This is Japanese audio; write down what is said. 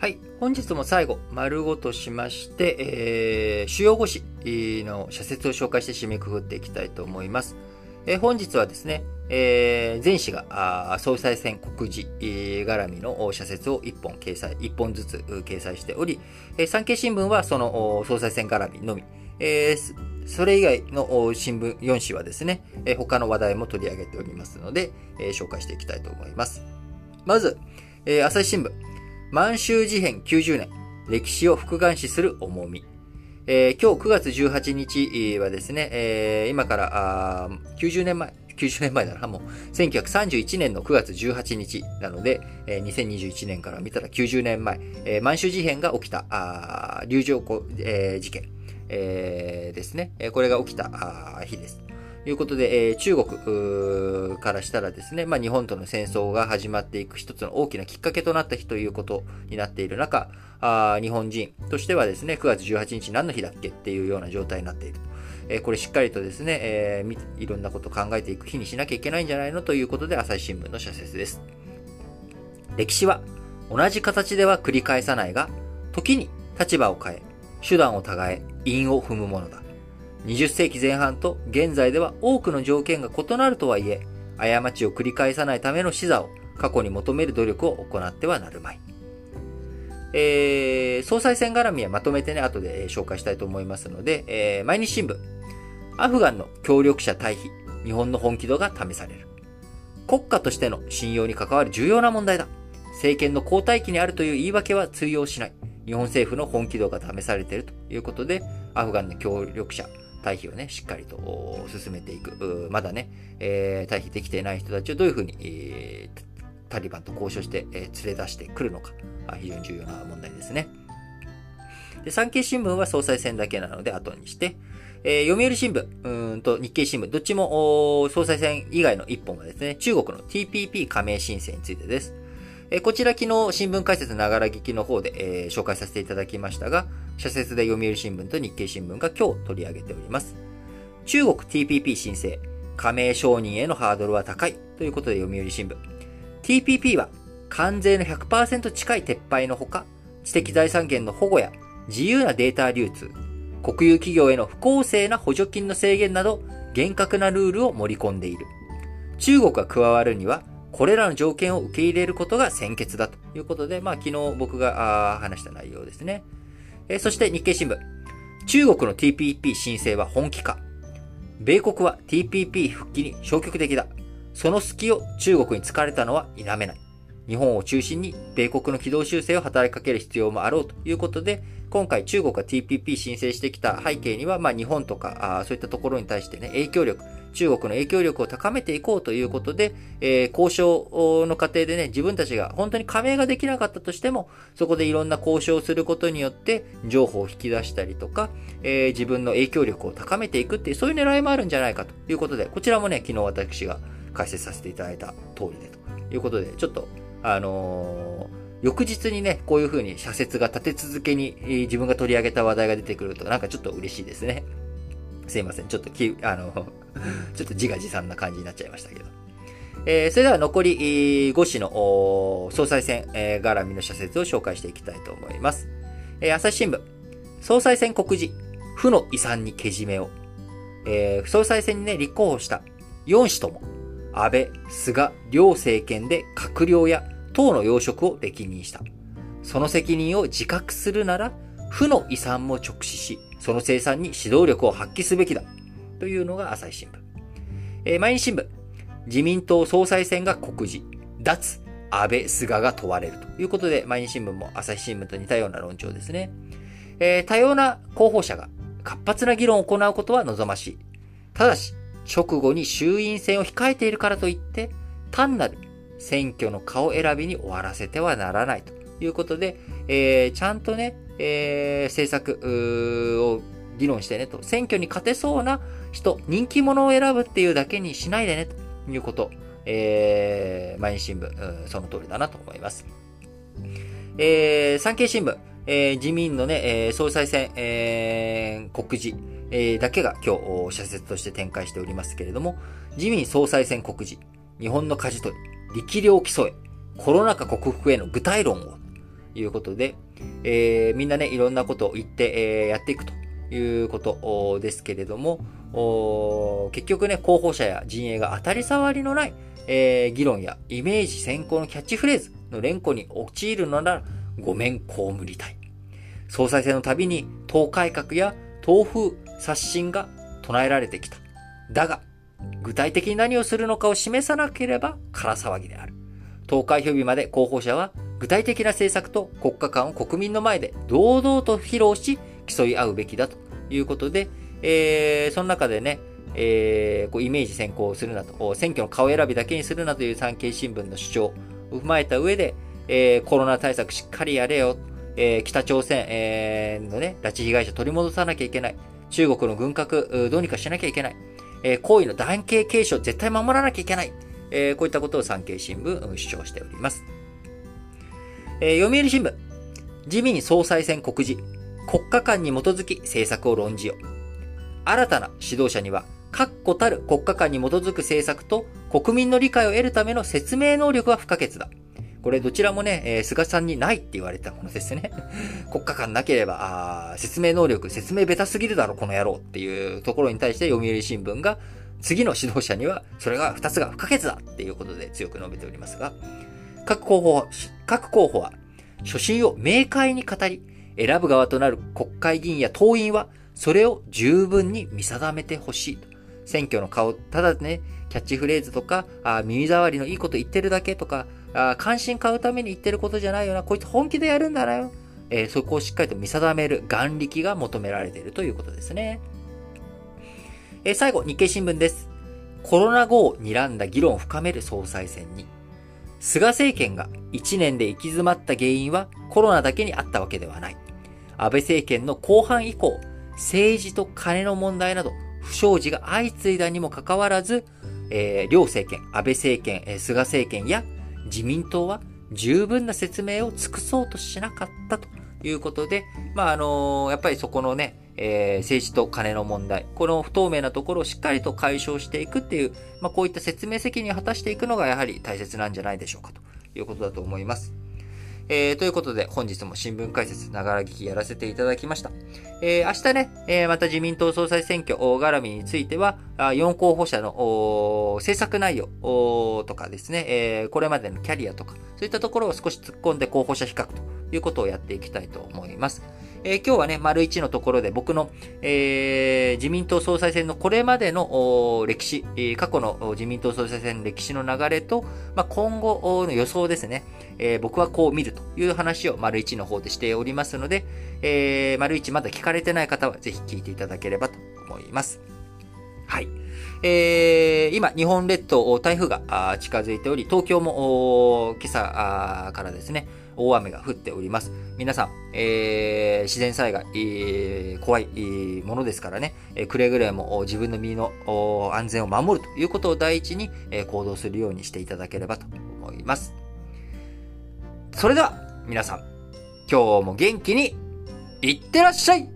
はい。本日も最後、丸ごとしまして、えー、主要語詞の社説を紹介して締めくくっていきたいと思います。えー、本日はですね、えー、前氏が総裁選告示、えー、絡みの社説を1本掲載、1本ずつ掲載しており、えー、産経新聞はその総裁選絡みのみ、えー、それ以外の新聞4紙はですね、えー、他の話題も取り上げておりますので、えー、紹介していきたいと思います。まず、えー、朝日新聞。満州事変90年、歴史を復元視する重み。えー、今日9月18日はですね、えー、今からあ90年前、90年前だな、もう、1931年の9月18日なので、えー、2021年から見たら90年前、えー、満州事変が起きた、あ流浄湖、えー、事件、えー、ですね。これが起きた日です。ということで、えー、中国からしたらですね、まあ、日本との戦争が始まっていく一つの大きなきっかけとなった日ということになっている中、あ日本人としてはですね、9月18日何の日だっけっていうような状態になっている。え、これしっかりとですね、えー、いろんなことを考えていく日にしなきゃいけないんじゃないのということで、朝日新聞の社説です。歴史は同じ形では繰り返さないが、時に立場を変え、手段を違え、因を踏むものだ。20世紀前半と現在では多くの条件が異なるとはいえ、過ちを繰り返さないための視座を過去に求める努力を行ってはなるまい。えー、総裁選絡みはまとめてね、後で紹介したいと思いますので、えー、毎日新聞。アフガンの協力者退避、日本の本気度が試される。国家としての信用に関わる重要な問題だ。政権の交代期にあるという言い訳は通用しない。日本政府の本気度が試されているということで、アフガンの協力者、退避をね、しっかりと進めていく。まだね、えー、退避できていない人たちをどういうふうに、えー、タリバンと交渉して、えー、連れ出してくるのか、非常に重要な問題ですね。で、産経新聞は総裁選だけなので後にして、えー、読売新聞、うんと日経新聞、どっちも総裁選以外の一本はですね、中国の TPP 加盟申請についてです。え、こちら昨日新聞解説ながら聞きの方で、え、紹介させていただきましたが、社説で読売新聞と日経新聞が今日取り上げております。中国 TPP 申請、加盟承認へのハードルは高いということで読売新聞。TPP は関税の100%近い撤廃のほか、知的財産権の保護や自由なデータ流通、国有企業への不公正な補助金の制限など、厳格なルールを盛り込んでいる。中国が加わるには、これらの条件を受け入れることが先決だということで、まあ昨日僕が話した内容ですね。えそして日経新聞。中国の TPP 申請は本気か。米国は TPP 復帰に消極的だ。その隙を中国に突かれたのは否めない。日本を中心に米国の軌道修正を働きかける必要もあろうということで、今回中国が TPP 申請してきた背景には、まあ日本とかあそういったところに対してね、影響力、中国の影響力を高めていこうということで、えー、交渉の過程でね、自分たちが本当に加盟ができなかったとしても、そこでいろんな交渉をすることによって、情報を引き出したりとか、えー、自分の影響力を高めていくっていう、そういう狙いもあるんじゃないかということで、こちらもね、昨日私が解説させていただいた通りでということで、ちょっと、あのー翌日にね、こういう風に社説が立て続けに自分が取り上げた話題が出てくると、なんかちょっと嬉しいですね。すいません。ちょっとき、あの、ちょっと自画自賛な感じになっちゃいましたけど。えー、それでは残り5紙の総裁選、えー、絡みの社説を紹介していきたいと思います。えー、朝日新聞、総裁選告示、負の遺産にけじめを。えー、総裁選にね、立候補した4氏とも、安倍、菅、両政権で閣僚や党の要職を歴任した。その責任を自覚するなら、負の遺産も直視し、その生産に指導力を発揮すべきだ。というのが朝日新聞。えー、毎日新聞。自民党総裁選が告示。脱安倍、菅が問われるということで、毎日新聞も朝日新聞と似たような論調ですね。えー、多様な候補者が活発な議論を行うことは望ましい。ただし、直後に衆院選を控えているからといって、単なる選挙の顔選びに終わらせてはならないということで、えー、ちゃんとね、えー、政策を議論してねと、選挙に勝てそうな人、人気者を選ぶっていうだけにしないでねと。いうこと、えー、毎日新聞、その通りだなと思います。えー、産経新聞、えー、自民のね、えー、総裁選、えー、告示、えー、だけが今日、社説として展開しておりますけれども、自民総裁選告示、日本の舵取り、力量競え、コロナ禍克服への具体論を、いうことで、えー、みんなね、いろんなことを言って、えー、やっていくということですけれども、結局ね、候補者や陣営が当たり障りのない、えー、議論やイメージ先行のキャッチフレーズの連呼に陥るのなら、ごめん、こう無理たい。総裁選のたびに党改革や党風刷新が唱えられてきた。だが、具体的に何をするのかを示さなければ空騒ぎである。投開票日まで候補者は具体的な政策と国家間を国民の前で堂々と披露し競い合うべきだということで、えー、その中でね、えー、こうイメージ先行するなと、選挙の顔選びだけにするなという産経新聞の主張を踏まえた上で、えー、コロナ対策しっかりやれよ、えー、北朝鮮、えー、のね、拉致被害者取り戻さなきゃいけない。中国の軍拡、どうにかしなきゃいけない。えー、行為の断刑継承絶対守らなきゃいけない。えー、こういったことを産経新聞、主張しております。えー、読売新聞。自民総裁選告示。国家間に基づき政策を論じよ。新たな指導者には、確固たる国家間に基づく政策と国民の理解を得るための説明能力は不可欠だ。これどちらもね、えー、菅さんにないって言われたものですね。国家間なければ、あ説明能力、説明ベタすぎるだろ、この野郎っていうところに対して読売新聞が、次の指導者には、それが二つが不可欠だっていうことで強く述べておりますが、各候補、各候補は、初心を明快に語り、選ぶ側となる国会議員や党員は、それを十分に見定めてほしいと。選挙の顔、ただね、キャッチフレーズとか、あ耳障りのいいこと言ってるだけとか、あ関心買うために言ってることじゃないよな、こいつ本気でやるんだなよ。えー、そこをしっかりと見定める眼力が求められているということですね。えー、最後、日経新聞です。コロナ後を睨んだ議論を深める総裁選に。菅政権が1年で行き詰まった原因はコロナだけにあったわけではない。安倍政権の後半以降、政治と金の問題など不祥事が相次いだにもかかわらず、えー、両政権、安倍政権、えー、菅政権や自民党は十分な説明を尽くそうとしなかったということで、まあ、あの、やっぱりそこのね、えー、政治と金の問題、この不透明なところをしっかりと解消していくっていう、まあ、こういった説明責任を果たしていくのがやはり大切なんじゃないでしょうかということだと思います。えー、ということで、本日も新聞解説、ながら聞きやらせていただきました。えー、明日ね、えー、また自民党総裁選挙絡みについては、4候補者の政策内容とかですね、えー、これまでのキャリアとか、そういったところを少し突っ込んで候補者比較ということをやっていきたいと思います。えー、今日はね、丸一のところで僕の、えー、自民党総裁選のこれまでの歴史、過去の自民党総裁選の歴史の流れと、まあ、今後の予想ですね、え、僕はこう見るという話を丸一の方でしておりますので、え、丸一まだ聞かれてない方はぜひ聞いていただければと思います。はい。えー、今、日本列島、台風が近づいており、東京も今朝からですね、大雨が降っております。皆さん、えー、自然災害、えー、怖いものですからね、え、くれぐれも自分の身の安全を守るということを第一に、え、行動するようにしていただければと思います。それでは、皆さん、今日も元気にいってらっしゃい